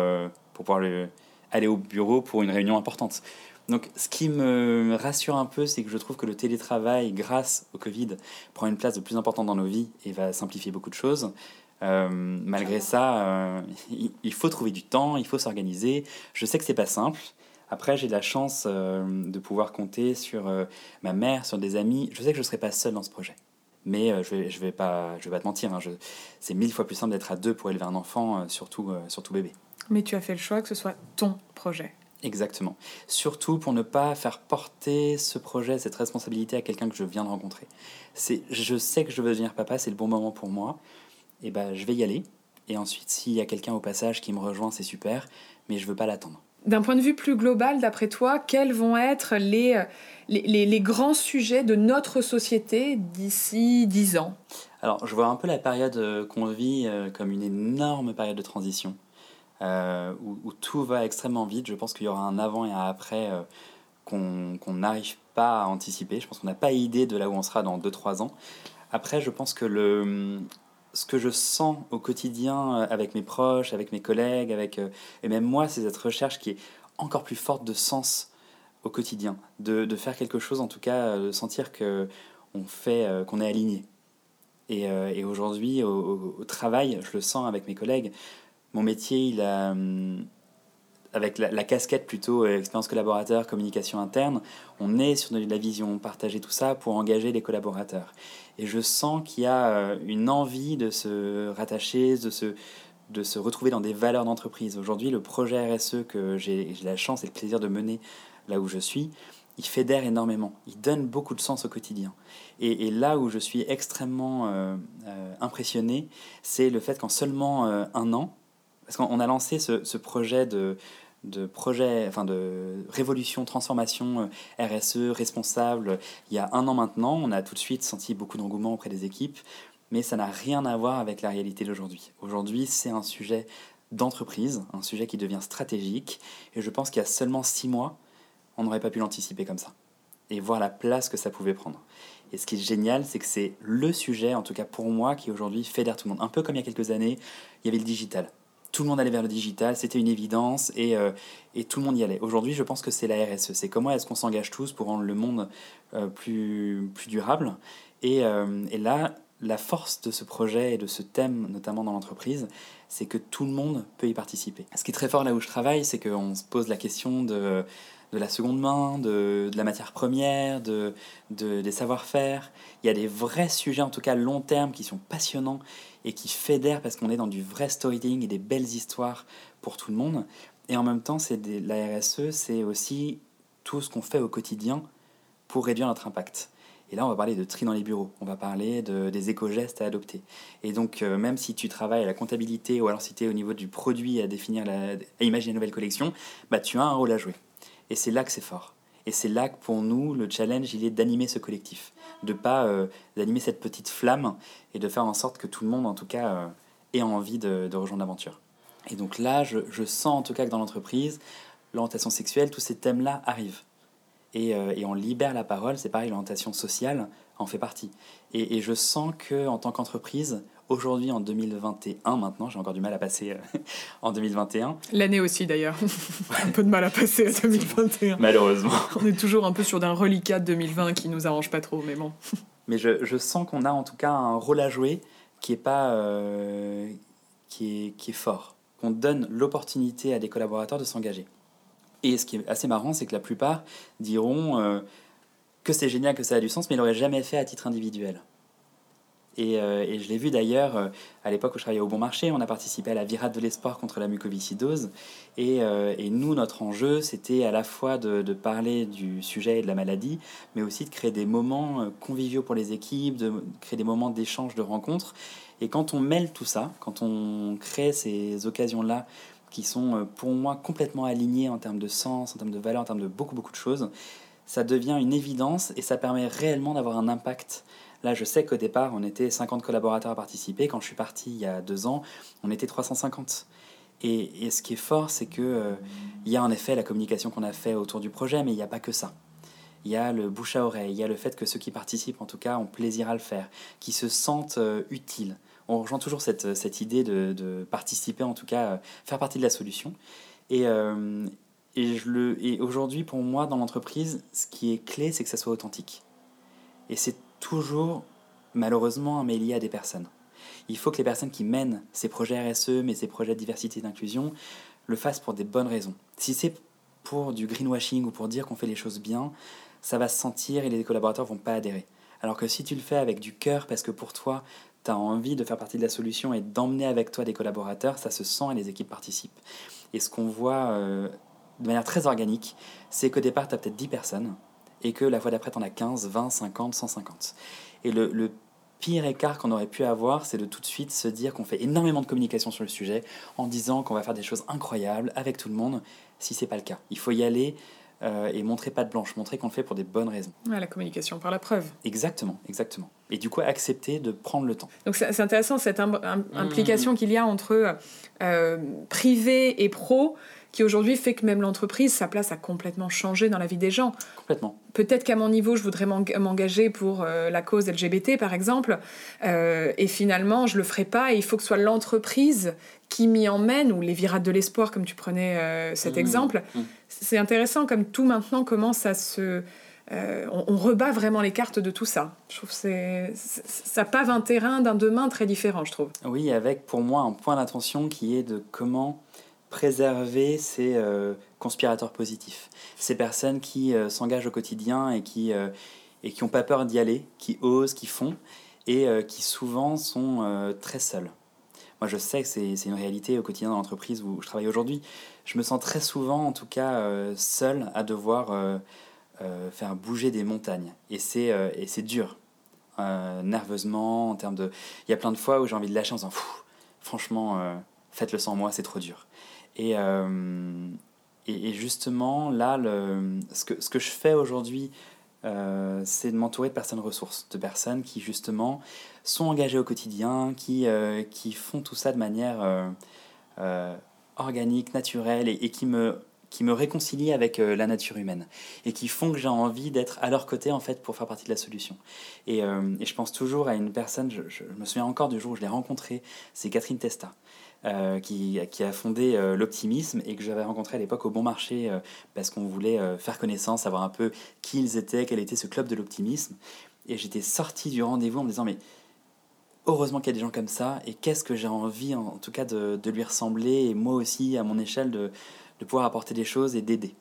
pour pouvoir le aller au bureau pour une réunion importante. Donc ce qui me rassure un peu, c'est que je trouve que le télétravail, grâce au Covid, prend une place de plus importante dans nos vies et va simplifier beaucoup de choses. Euh, malgré ça, euh, il faut trouver du temps, il faut s'organiser. Je sais que c'est pas simple. Après, j'ai la chance euh, de pouvoir compter sur ma mère, sur des amis. Je sais que je ne serai pas seul dans ce projet. Mais je ne vais, je vais, pas, je vais pas te mentir, hein. c'est mille fois plus simple d'être à deux pour élever un enfant, surtout, surtout bébé. Mais tu as fait le choix que ce soit ton projet. Exactement. Surtout pour ne pas faire porter ce projet, cette responsabilité à quelqu'un que je viens de rencontrer. C'est, je sais que je veux devenir papa, c'est le bon moment pour moi. Et ben, je vais y aller. Et ensuite, s'il y a quelqu'un au passage qui me rejoint, c'est super. Mais je veux pas l'attendre. D'un point de vue plus global, d'après toi, quels vont être les, les, les, grands sujets de notre société d'ici 10 ans? Alors, je vois un peu la période euh, qu'on vit euh, comme une énorme période de transition. Euh, où, tout va extrêmement vite. Je pense qu'il y aura un avant et un après euh, qu'on n'arrive pas à anticiper. Je pense qu'on n'a pas idée de là où on sera dans 2-3 ans. Après, je pense que le, ce que je sens au quotidien euh, avec mes proches, avec mes collègues, avec, et même moi, c'est cette recherche qui est encore plus forte de sens au quotidien, de, faire quelque chose, en tout cas, de sentir que on fait, qu'on est aligné. Et, aujourd'hui, au, au, travail, je le sens avec mes collègues, mon métier, il a, hum, avec la, casquette plutôt euh, expérience collaborateur, communication interne, on est sur de la vision, partager tout ça pour engager les collaborateurs. Et je sens qu'il y a euh, une envie de se rattacher, de se, de se retrouver dans des valeurs d'entreprise. Aujourd'hui, le projet RSE que j'ai la chance et le plaisir de mener là où je suis, il fédère énormément, il donne beaucoup de sens au quotidien. Et, là où je suis extrêmement euh, impressionné, c'est le fait qu'en seulement un an, parce qu'on a lancé ce, projet de, révolution, transformation euh, RSE, responsable, il y a un an maintenant. On a tout de suite senti beaucoup d'engouement auprès des équipes, mais ça n'a rien à voir avec la réalité d'aujourd'hui. Aujourd'hui, c'est un sujet d'entreprise, un sujet qui devient stratégique, et je pense qu'il y a seulement six mois, on n'aurait pas pu l'anticiper comme ça, et voir la place que ça pouvait prendre. Et ce qui est génial, c'est que c'est le sujet, en tout cas pour moi, qui aujourd'hui fédère tout le monde. Un peu comme il y a quelques années, il y avait le digital tout le monde allait vers le digital, c'était une évidence et, euh, et, tout le monde y allait. Aujourd'hui, je pense que c'est la RSE. C'est comment est-ce qu'on s'engage tous pour rendre le monde euh, plus, plus durable. Et, euh, et, là, la force de ce projet et de ce thème, notamment dans l'entreprise, c'est que tout le monde peut y participer. Ce qui est très fort là où je travaille, c'est qu'on se pose la question de de la seconde main, de, la matière première, de, de des savoir-faire. Il y a des vrais sujets, en tout cas long terme, qui sont passionnants et qui fédèrent parce qu'on est dans du vrai storytelling et des belles histoires pour tout le monde. Et en même temps, c'est la RSE, c'est aussi tout ce qu'on fait au quotidien pour réduire notre impact. Et là, on va parler de tri dans les bureaux, on va parler de, des éco-gestes à adopter. Et donc, euh, même si tu travailles à la comptabilité ou alors si tu es au niveau du produit à définir, la, à imaginer une nouvelle collection, bah, tu as un rôle à jouer. Et c'est là que c'est fort. Et c'est là que pour nous, le challenge, il est d'animer ce collectif, de pas euh, d'animer cette petite flamme et de faire en sorte que tout le monde, en tout cas, euh, ait envie de, rejoindre l'aventure. Et donc là, je, sens en tout cas que dans l'entreprise, l'orientation sexuelle, tous ces thèmes-là arrivent. et, et on libère la parole. C'est pareil, l'orientation sociale en fait partie. Et, et je sens que en tant qu'entreprise, aujourd'hui en 2021 maintenant, j'ai encore du mal à passer en 2021. L'année aussi d'ailleurs, un peu de mal à passer en 2021. Malheureusement. On est toujours un peu sur d'un reliquat de 2020 qui nous arrange pas trop, mais bon. Mais je, je sens qu'on a en tout cas un rôle à jouer qui est pas qui, est, qui est fort, qu'on donne l'opportunité à des collaborateurs de s'engager. Et ce qui est assez marrant, c'est que la plupart diront euh, que c'est génial, que ça a du sens, mais ils l'auraient jamais fait à titre individuel. Et, euh, et je l'ai vu d'ailleurs euh, à l'époque où je travaillais au Bon Marché, on a participé à la virade de l'espoir contre la mucoviscidose. Et, et nous, notre enjeu, c'était à la fois de, de, parler du sujet et de la maladie, mais aussi de créer des moments conviviaux pour les équipes, de créer des moments d'échange, de rencontres. Et quand on mêle tout ça, quand on crée ces occasions-là qui sont euh, pour moi complètement alignées en termes de sens, en termes de valeur, en termes de beaucoup beaucoup de choses, ça devient une évidence et ça permet réellement d'avoir un impact. Là, je sais qu'au départ, on était 50 collaborateurs à participer. Quand je suis parti il y a deux ans, on était 350. Et, et ce qui est fort, c'est que euh, il y a en effet la communication qu'on a fait autour du projet, mais il n'y a pas que ça. Il y a le bouche à oreille, il y a le fait que ceux qui participent, en tout cas, ont plaisir à le faire, qui se sentent euh, utiles on rejoint toujours cette, cette idée de, participer, en tout cas, faire partie de la solution. Et, euh, et aujourd'hui, pour moi, dans l'entreprise, ce qui est clé, c'est que ça soit authentique. Et c'est toujours, malheureusement, mais lié à des personnes. Il faut que les personnes qui mènent ces projets RSE, mais ces projets de diversité et d'inclusion, le fassent pour des bonnes raisons. Si c'est pour du greenwashing ou pour dire qu'on fait les choses bien, ça va se sentir et les collaborateurs vont pas adhérer. Alors que si tu le fais avec du cœur, parce que pour toi, tu as envie de faire partie de la solution et d'emmener avec toi des collaborateurs, ça se sent et les équipes participent. Et ce qu'on voit euh, de manière très organique, c'est qu'au départ, tu as peut-être 10 personnes et que la fois d'après, tu en as 15, 20, 50, 150. Et le, le pire écart qu'on aurait pu avoir, c'est de tout de suite se dire qu'on fait énormément de communication sur le sujet en disant qu'on va faire des choses incroyables avec tout le monde, si c'est pas le cas. Il faut y aller euh, et montrer pas de blanche, montrer qu'on le fait pour des bonnes raisons. Ouais, la communication par la preuve. Exactement, exactement. Et du coup, accepter de prendre le temps. Donc c'est intéressant cette im im implication mmh. qu'il y a entre euh, privé et pro qui aujourd'hui fait que même l'entreprise, sa place a complètement changé dans la vie des gens. Complètement. Peut-être qu'à mon niveau, je voudrais m'engager pour euh, la cause LGBT, par exemple, euh, et finalement, je le ferai pas, et il faut que ce soit l'entreprise qui m'y emmène, ou les virades de l'espoir, comme tu prenais euh, cet mmh. exemple. Mmh. C'est intéressant comme tout maintenant commence à se... On, on, rebat vraiment les cartes de tout ça. Je trouve que ça pave un terrain d'un demain très différent, je trouve. Oui, avec pour moi un point d'attention qui est de comment préserver ces euh, conspirateurs positifs, ces personnes qui euh, s'engagent au quotidien et qui euh, et n'ont pas peur d'y aller, qui osent, qui font, et qui souvent sont très seuls. Moi, je sais que c'est une réalité au quotidien dans l'entreprise où je travaille aujourd'hui. Je me sens très souvent, en tout cas, seul à devoir faire bouger des montagnes. Et c'est dur, nerveusement, en termes de... Il y a plein de fois où j'ai envie de lâcher en disant, franchement, faites-le sans moi, c'est trop dur. Et, euh, et, et, justement, là, le, ce, que, ce que je fais aujourd'hui, euh, c'est de m'entourer de personnes ressources, de personnes qui justement sont engagées au quotidien, qui, euh, qui font tout ça de manière organique, naturelle et, qui me qui me réconcilient avec la nature humaine et qui font que j'ai envie d'être à leur côté en fait pour faire partie de la solution. Et, et je pense toujours à une personne, je, me souviens encore du jour où je l'ai rencontrée, c'est Catherine Testa. Euh, qui, a fondé euh, l'optimisme et que j'avais rencontré à l'époque au bon marché euh, parce qu'on voulait euh, faire connaissance, savoir un peu qui ils étaient, quel était ce club de l'optimisme. Et j'étais sorti du rendez-vous en me disant mais heureusement qu'il y a des gens comme ça et qu'est-ce que j'ai envie en, en, tout cas de, de, lui ressembler et moi aussi à mon échelle de, de pouvoir apporter des choses et d'aider.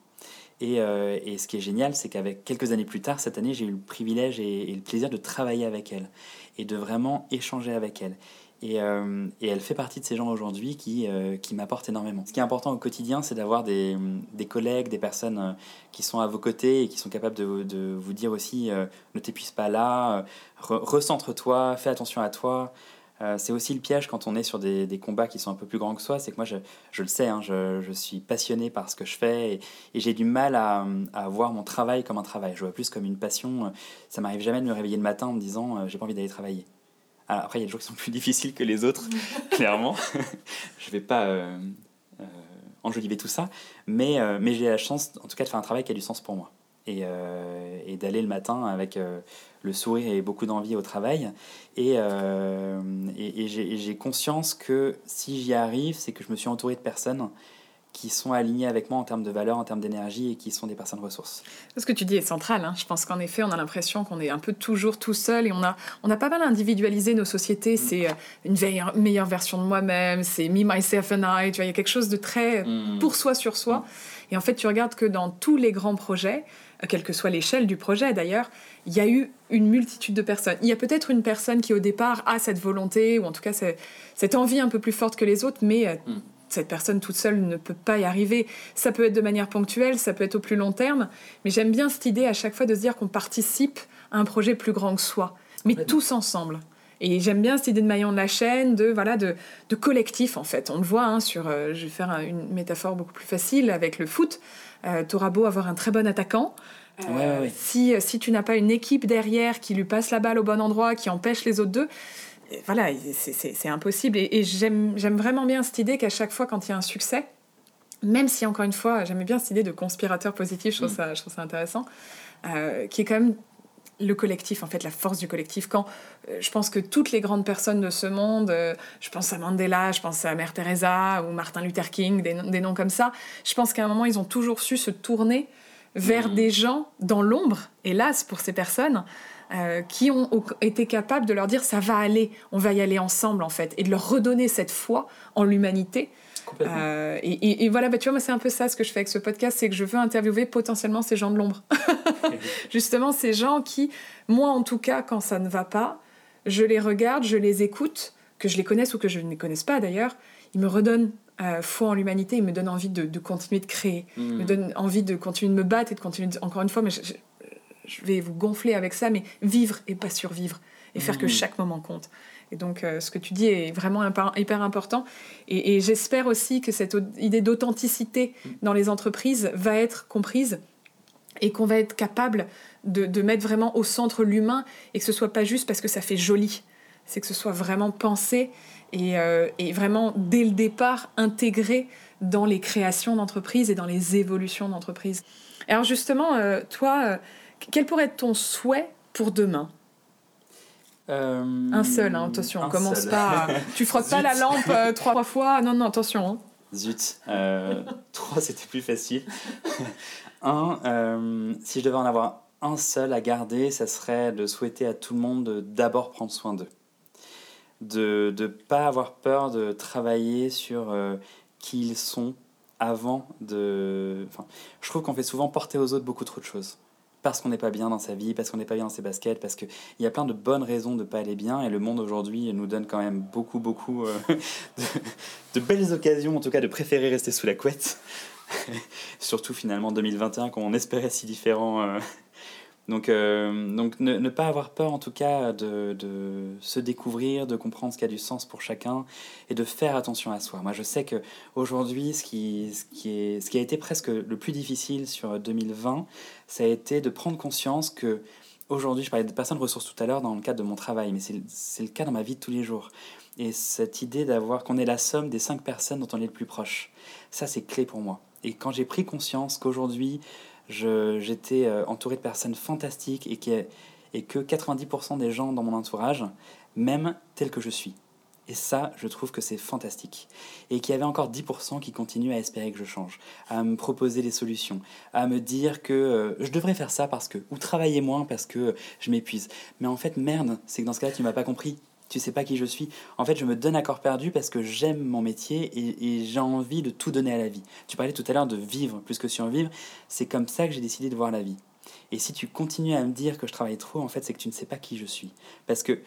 Et, euh, et, ce qui est génial, c'est qu'avec quelques années plus tard, cette année, j'ai eu le privilège et, le plaisir de travailler avec elle et de vraiment échanger avec elle. Et, euh, et, elle fait partie de ces gens aujourd'hui qui, euh, qui m'apportent énormément. Ce qui est important au quotidien, c'est d'avoir des, des, collègues, des personnes qui sont à vos côtés et qui sont capables de, vous dire aussi ne t'épuise pas là, re recentre-toi, fais attention à toi. Euh, c'est aussi le piège quand on est sur des, des, combats qui sont un peu plus grands que soi. C'est que moi, je, je le sais, hein, je, je, suis passionné par ce que je fais et, et j'ai du mal à, à, voir mon travail comme un travail. Je vois plus comme une passion. Ça m'arrive jamais de me réveiller le matin en me disant j'ai pas envie d'aller travailler. Alors après, il y a des jours qui sont plus difficiles que les autres, clairement. je vais pas euh, euh, enjoliver tout ça, mais, euh, mais j'ai la chance, en tout cas, de faire un travail qui a du sens pour moi. Et, et d'aller le matin avec le sourire et beaucoup d'envie au travail. Et, et, et j'ai conscience que si j'y arrive, c'est que je me suis entouré de personnes qui sont alignés avec moi en termes de valeur, en termes d'énergie et qui sont des personnes ressources. Ce que tu dis est central. Hein. Je pense qu'en effet, on a l'impression qu'on est un peu toujours tout seul et on a, on a pas mal individualisé nos sociétés. Mm. C'est euh, une meilleure, version de moi-même, c'est me, myself and I. Tu vois, il y a quelque chose de très mm. pour soi sur soi. Et en fait, tu regardes que dans tous les grands projets, euh, quelle que soit l'échelle du projet d'ailleurs, il y a eu une multitude de personnes. Il y a peut-être une personne qui au départ a cette volonté, ou en tout cas cette envie un peu plus forte que les autres, mais euh, mm cette personne toute seule ne peut pas y arriver. Ça peut être de manière ponctuelle, ça peut être au plus long terme, mais j'aime bien cette idée à chaque fois de se dire qu'on participe à un projet plus grand que soi, mais tous ensemble. Et j'aime bien cette idée de maillon de la chaîne, de voilà, de, de collectif en fait. On le voit hein, sur, euh, je vais faire une métaphore beaucoup plus facile avec le foot. Euh, T'auras beau avoir un très bon attaquant, euh, si, si tu n'as pas une équipe derrière qui lui passe la balle au bon endroit, qui empêche les autres deux, voilà, c'est impossible. Et, j'aime vraiment bien cette idée qu'à chaque fois, quand il y a un succès, même si, encore une fois, j'aimais bien cette idée de conspirateur positif, je trouve, mm. ça, je trouve ça intéressant, euh, qui est quand même le collectif, en fait, la force du collectif. Quand euh, je pense que toutes les grandes personnes de ce monde, euh, je pense à Mandela, je pense à Mère Teresa ou Martin Luther King, des, noms comme ça, je pense qu'à un moment, ils ont toujours su se tourner vers mm. des gens dans l'ombre, hélas pour ces personnes, euh, qui ont été capables de leur dire ça va aller, on va y aller ensemble en fait, et de leur redonner cette foi en l'humanité. Euh, et, voilà, bah, tu vois, moi c'est un peu ça ce que je fais avec ce podcast, c'est que je veux interviewer potentiellement ces gens de l'ombre. Justement, ces gens qui, moi en tout cas, quand ça ne va pas, je les regarde, je les écoute, que je les connaisse ou que je ne les connaisse pas d'ailleurs, ils me redonnent euh, foi en l'humanité, ils me donnent envie de, continuer de créer, ils me hmm. donnent envie de continuer de me battre et de continuer, encore une fois, mais je vais vous gonfler avec ça, mais vivre et pas survivre, et faire que mmh. chaque moment compte. Et donc, euh, ce que tu dis est vraiment hyper important. Et, j'espère aussi que cette idée d'authenticité mmh. dans les entreprises va être comprise et qu'on va être capable de, mettre vraiment au centre l'humain et que ce soit pas juste parce que ça fait joli, c'est que ce soit vraiment pensé et, euh, vraiment dès le départ intégré dans les créations d'entreprises et dans les évolutions d'entreprises. Alors justement, euh, toi, quel pourrait être ton souhait pour demain? Euh, Un seul, hein, attention, on commence pas. Tu frottes pas la lampe euh, trois fois. Non, non, attention. Hein. Zut, euh, trois c'était plus facile. un, si je devais en avoir un seul à garder, ça serait de souhaiter à tout le monde de d'abord prendre soin d'eux. De ne pas avoir peur de travailler sur qui ils sont avant de. Enfin, je trouve qu'on fait souvent porter aux autres beaucoup trop de choses parce qu'on n'est pas bien dans sa vie, parce qu'on n'est pas bien dans ses baskets, parce qu'il y a plein de bonnes raisons de ne pas aller bien, et le monde aujourd'hui nous donne quand même beaucoup, beaucoup euh, de, belles occasions, en tout cas de préférer rester sous la couette. Surtout finalement 2021, quand on espérait si différent. Euh, donc, euh, donc ne, pas avoir peur en tout cas de, de, se découvrir, de comprendre ce qui a du sens pour chacun et de faire attention à soi. Moi je sais que aujourd'hui ce qui, ce, qui ce qui a été presque le plus difficile sur 2020, ça a été de prendre conscience que aujourd'hui, je parlais de personnes ressources tout à l'heure dans le cadre de mon travail, mais c'est le cas dans ma vie de tous les jours. Et cette idée d'avoir qu'on est la somme des cinq personnes dont on est le plus proche, ça c'est clé pour moi. Et quand j'ai pris conscience qu'aujourd'hui, j'étais euh, entouré de personnes fantastiques et, qui, et que 90% des gens dans mon entourage m'aiment tel que je suis. Et ça, je trouve que c'est fantastique. Et qu'il y avait encore 10% qui continuent à espérer que je change, à me proposer des solutions, à me dire que euh, je devrais faire ça parce que, ou travailler moins parce que je m'épuise. Mais en fait, merde, c'est que dans ce cas-là, tu m'as pas compris tu sais pas qui je suis. En fait, je me donne à corps perdu parce que j'aime mon métier et, j'ai envie de tout donner à la vie. Tu parlais tout à l'heure de vivre plus que survivre. C'est comme ça que j'ai décidé de voir la vie. Et si tu continues à me dire que je travaille trop, en fait, c'est que tu ne sais pas qui je suis. Parce que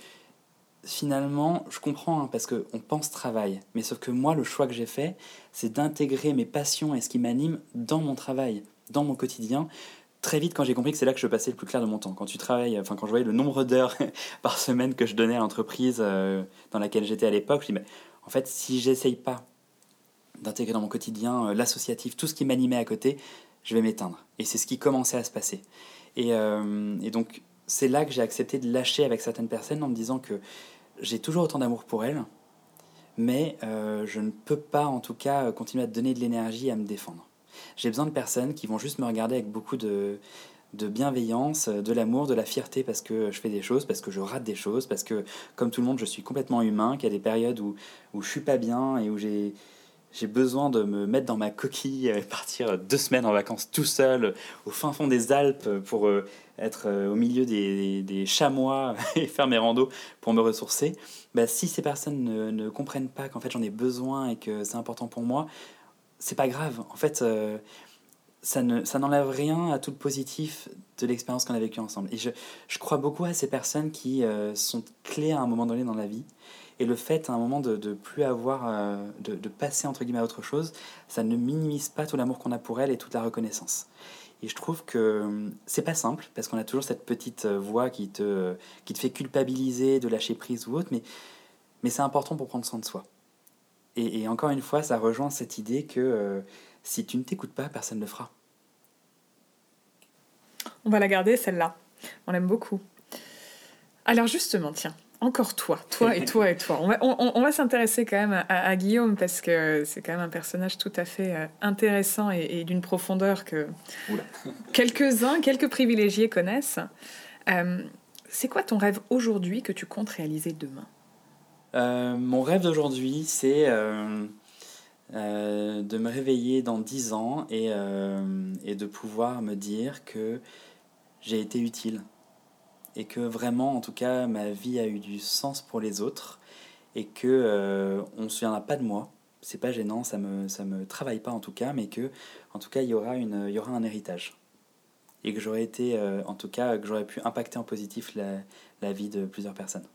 finalement, je comprends, hein, parce qu'on pense travail. Mais sauf que moi, le choix que j'ai fait, c'est d'intégrer mes passions et ce qui m'anime dans mon travail, dans mon quotidien très vite quand j'ai compris que c'est là que je passais le plus clair de mon temps. Quand tu travailles, enfin quand je voyais le nombre d'heures par semaine que je donnais à l'entreprise euh, dans laquelle j'étais à l'époque, je me dis, en fait, si j'essaye pas d'intégrer dans mon quotidien euh, l'associatif, tout ce qui m'animait à côté, je vais m'éteindre. Et c'est ce qui commençait à se passer. Et, euh, et donc, c'est là que j'ai accepté de lâcher avec certaines personnes en me disant que j'ai toujours autant d'amour pour elles, mais je ne peux pas en tout cas continuer à donner de l'énergie à me défendre. J'ai besoin de personnes qui vont juste me regarder avec beaucoup de, de bienveillance, de l'amour, de la fierté parce que je fais des choses, parce que je rate des choses, parce que comme tout le monde, je suis complètement humain, qu'il y a des périodes où, où je suis pas bien et où j'ai j'ai besoin de me mettre dans ma coquille et partir deux semaines en vacances tout seul au fin fond des Alpes pour euh, être euh, au milieu des, des, chamois et faire mes randos pour me ressourcer. Bah, si ces personnes ne, ne comprennent pas qu'en fait j'en ai besoin et que c'est important pour moi, c'est pas grave. En fait, euh, ça ne ça n'enlève rien à tout le positif de l'expérience qu'on a vécue ensemble. Et je, je, crois beaucoup à ces personnes qui sont clés à un moment donné dans la vie et le fait, à un moment, de, de plus avoir, euh, de, de, passer entre guillemets à autre chose, ça ne minimise pas tout l'amour qu'on a pour elle et toute la reconnaissance. Et je trouve que c'est pas simple, parce qu'on a toujours cette petite euh, voix qui te, qui te fait culpabiliser de lâcher prise ou autre, mais, mais c'est important pour prendre soin de soi. Et, et, encore une fois, ça rejoint cette idée que euh, si tu ne t'écoutes pas, personne ne le fera. On va la garder, celle-là. On l'aime beaucoup. Alors justement, tiens, encore toi, toi et toi et toi. On va, on, va s'intéresser quand même à, Guillaume parce que c'est quand même un personnage tout à fait euh, intéressant et, d'une profondeur que quelques-uns, quelques privilégiés connaissent. Euh, c'est quoi ton rêve aujourd'hui que tu comptes réaliser demain? Euh, Mon rêve d'aujourd'hui, c'est de me réveiller dans dix ans et, de pouvoir me dire que j'ai été utile et que vraiment, en tout cas, ma vie a eu du sens pour les autres et que euh, on ne se souviendra pas de moi. C'est pas gênant, ça me ça me travaille pas en tout cas, mais que en tout cas il y aura y aura un héritage et que j'aurais été euh, en tout cas que j'aurais pu impacter en positif la, la vie de plusieurs personnes.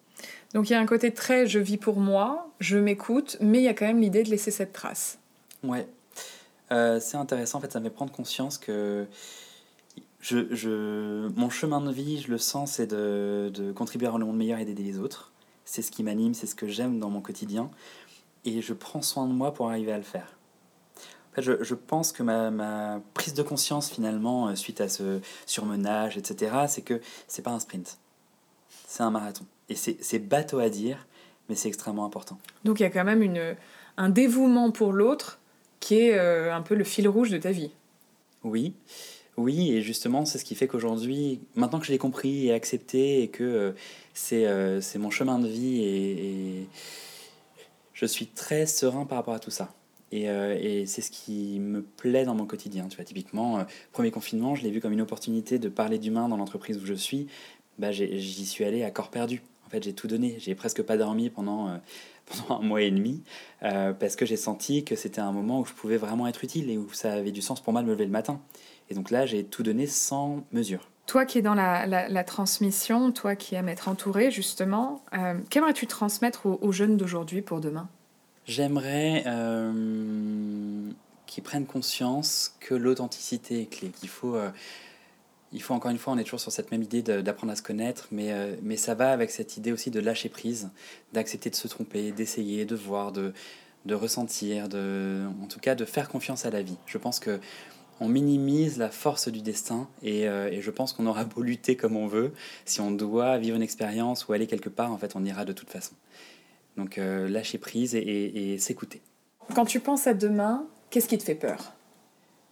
Donc il y a un côté très je vis pour moi, je m'écoute, mais il y a quand même l'idée de laisser cette trace. Ouais, euh, c'est intéressant. En fait, ça me fait prendre conscience que je, je, mon chemin de vie, je le sens, c'est de, de, contribuer à rendre le monde meilleur et d'aider les autres. C'est ce qui m'anime, c'est ce que j'aime dans mon quotidien. Et je prends soin de moi pour arriver à le faire. En fait, je, je pense que ma, ma, prise de conscience, finalement, euh, suite à ce surmenage, etc., c'est que c'est pas un sprint. C'est un marathon. Et c'est bateau à dire, mais c'est extrêmement important. Donc il y a quand même une, un dévouement pour l'autre qui est euh, un peu le fil rouge de ta vie. Oui. Oui, et justement, c'est ce qui fait qu'aujourd'hui, maintenant que je l'ai compris et accepté, et que euh, euh, c'est mon chemin de vie, et, je suis très serein par rapport à tout ça. Et, euh, et c'est ce qui me plaît dans mon quotidien. Tu vois, typiquement, premier confinement, je l'ai vu comme une opportunité de parler d'humain dans l'entreprise où je suis. Bah, j'y suis allé à corps perdu. En fait, j'ai tout donné. J'ai presque pas dormi pendant, pendant un mois et demi parce que j'ai senti que c'était un moment où je pouvais vraiment être utile et où ça avait du sens pour moi de me lever le matin. Et donc là, j'ai tout donné sans mesure. Toi qui es dans la, la, transmission, toi qui aimes être entouré, justement, euh, qu'aimerais-tu transmettre aux, jeunes d'aujourd'hui pour demain? J'aimerais euh, qu'ils prennent conscience que l'authenticité est clé, qu'il faut, euh, il faut, encore une fois, on est toujours sur cette même idée d'apprendre à se connaître, mais, euh, mais ça va avec cette idée aussi de lâcher prise, d'accepter de se tromper, d'essayer, de voir, de, de ressentir, de, en tout cas de faire confiance à la vie. Je pense que on minimise la force du destin euh, et, je pense qu'on aura beau lutter comme on veut, si on doit vivre une expérience ou aller quelque part, en fait, on ira de toute façon. Donc euh, lâcher prise et, s'écouter. Quand tu penses à demain, qu'est-ce qui te fait peur?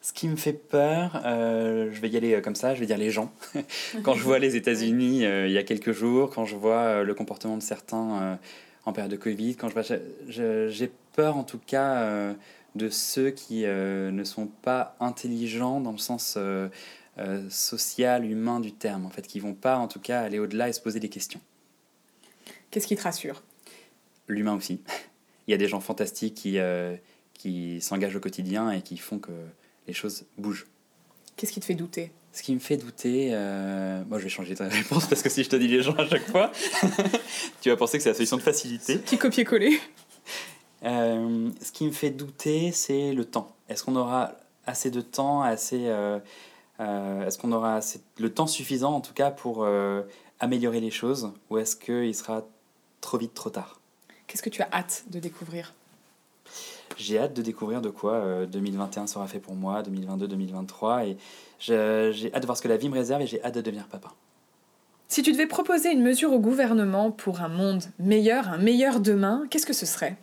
Ce qui me fait peur, euh, je vais y aller comme ça, je vais dire les gens. quand je vois les États-Unis il y a quelques jours, quand je vois le comportement de certains en période de Covid, quand je vois, j'ai peur en tout cas de ceux qui euh, ne sont pas intelligents dans le sens euh, euh, social, humain du terme, en fait, qui vont pas en tout cas aller au-delà et se poser des questions. Qu'est-ce qui te rassure? L'humain aussi. Il y a des gens fantastiques qui, qui s'engagent au quotidien et qui font que les choses bougent. Qu'est-ce qui te fait douter? Ce qui me fait douter, moi je vais changer de réponse parce que si je te dis les gens à chaque fois, tu vas penser que c'est la solution de facilité. Petit copier-coller. Euh, ce qui me fait douter, c'est le temps. Est-ce qu'on aura assez de temps, assez, euh, euh, est-ce qu'on aura assez, le temps suffisant en tout cas pour améliorer les choses, ou est-ce qu'il sera trop vite, trop tard? Qu'est-ce que tu as hâte de découvrir? J'ai hâte de découvrir de quoi 2021 sera fait pour moi, 2022, 2023, et j'ai hâte de voir ce que la vie me réserve et j'ai hâte de devenir papa. Si tu devais proposer une mesure au gouvernement pour un monde meilleur, un meilleur demain, qu'est-ce que ce serait?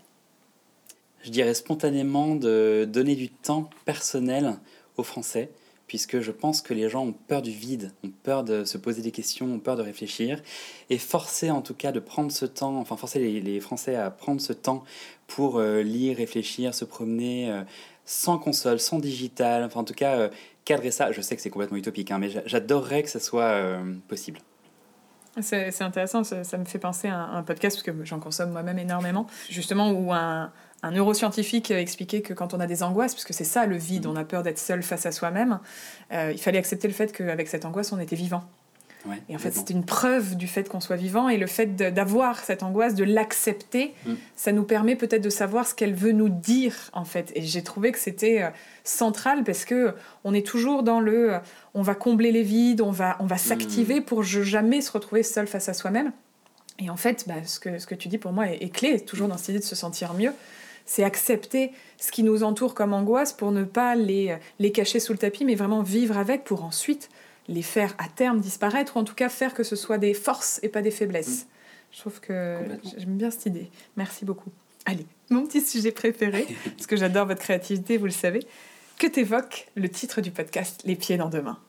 Je dirais spontanément de donner du temps personnel aux Français, puisque je pense que les gens ont peur du vide, ont peur de se poser des questions, ont peur de réfléchir, et forcer en tout cas de prendre ce temps, enfin forcer les, Français à prendre ce temps pour euh, lire, réfléchir, se promener, euh, sans console, sans digital, enfin en tout cas cadrer ça, je sais que c'est complètement utopique, hein, mais j'adorerais que ça soit possible. C'est intéressant, ça, me fait penser à un, podcast, parce que j'en consomme moi-même énormément, justement, où un, un neuroscientifique expliquait que quand on a des angoisses, puisque c'est ça le vide, on a peur d'être seul face à soi-même, euh, il fallait accepter le fait qu'avec cette angoisse, on était vivant. Et en fait, c'est une preuve du fait qu'on soit vivant et le fait d'avoir cette angoisse, de l'accepter, mm. ça nous permet peut-être de savoir ce qu'elle veut nous dire en fait. Et j'ai trouvé que c'était euh, central parce que on est toujours dans le, euh, on va combler les vides, on va, on va s'activer mm. pour jamais se retrouver seul face à soi-même. Et en fait, bah, ce, que, ce que tu dis pour moi est, est clé, toujours dans cette idée de se sentir mieux c'est accepter ce qui nous entoure comme angoisse pour ne pas les, les cacher sous le tapis, mais vraiment vivre avec pour ensuite les faire à terme disparaître, ou en tout cas faire que ce soit des forces et pas des faiblesses. Je trouve que j'aime bien cette idée. Merci beaucoup. Allez, mon petit sujet préféré, parce que j'adore votre créativité, vous le savez. Que t'évoque le titre du podcast Les pieds dans demain?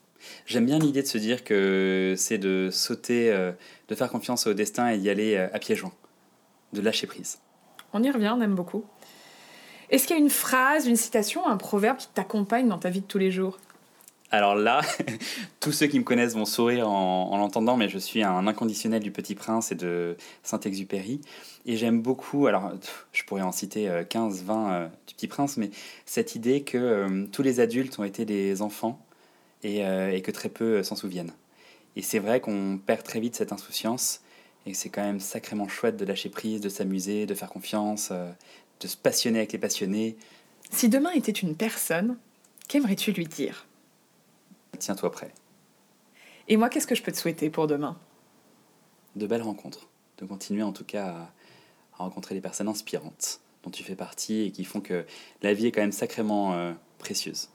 J'aime bien l'idée de se dire que c'est de sauter, euh, de faire confiance au destin et d'y aller euh, à pieds joints, de lâcher prise. On y revient, on aime beaucoup. Est-ce qu'il y a une phrase, une citation, un proverbe qui t'accompagne dans ta vie de tous les jours? Alors là, tous ceux qui me connaissent vont sourire en, l'entendant, mais je suis un inconditionnel du Petit Prince et de Saint-Exupéry. Et j'aime beaucoup, alors je pourrais en citer 15, euh, 20 euh, du Petit Prince, mais cette idée que euh, tous les adultes ont été des enfants et, et que très peu s'en souviennent. Et c'est vrai qu'on perd très vite cette insouciance et c'est quand même sacrément chouette de lâcher prise, de s'amuser, de faire confiance, de se passionner avec les passionnés. Si demain était une personne, qu'aimerais-tu lui dire? Tiens-toi prêt. Et moi, qu'est-ce que je peux te souhaiter pour demain? De belles rencontres. De continuer en tout cas à, rencontrer des personnes inspirantes dont tu fais partie et qui font que la vie est quand même sacrément euh, précieuse.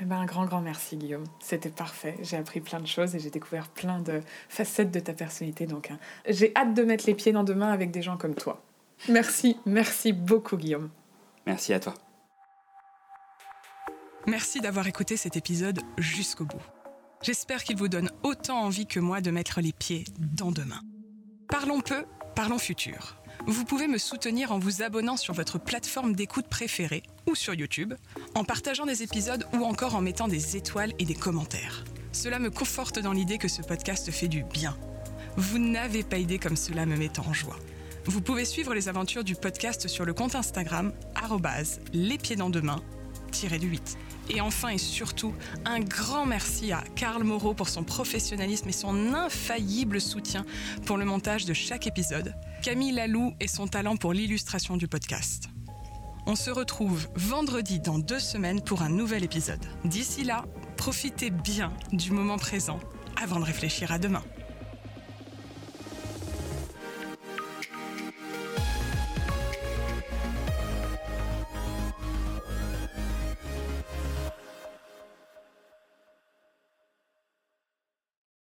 Eh ben, un grand, grand merci Guillaume. C'était parfait. J'ai appris plein de choses et j'ai découvert plein de facettes de ta personnalité. Donc, hein, j'ai hâte de mettre les pieds dans demain avec des gens comme toi. Merci, merci beaucoup Guillaume. Merci à toi. Merci d'avoir écouté cet épisode jusqu'au bout. J'espère qu'il vous donne autant envie que moi de mettre les pieds dans demain. Parlons peu, parlons futur. Vous pouvez me soutenir en vous abonnant sur votre plateforme d'écoute préférée ou sur YouTube, en partageant des épisodes ou encore en mettant des étoiles et des commentaires. Cela me conforte dans l'idée que ce podcast fait du bien. Vous n'avez pas idée comme cela me met en joie. Vous pouvez suivre les aventures du podcast sur le compte Instagram les pieds dans demain du 8. Et enfin et surtout, un grand merci à Karl Moreau pour son professionnalisme et son infaillible soutien pour le montage de chaque épisode, Camille Lalou et son talent pour l'illustration du podcast. On se retrouve vendredi dans deux semaines pour un nouvel épisode. D'ici là, profitez bien du moment présent avant de réfléchir à demain.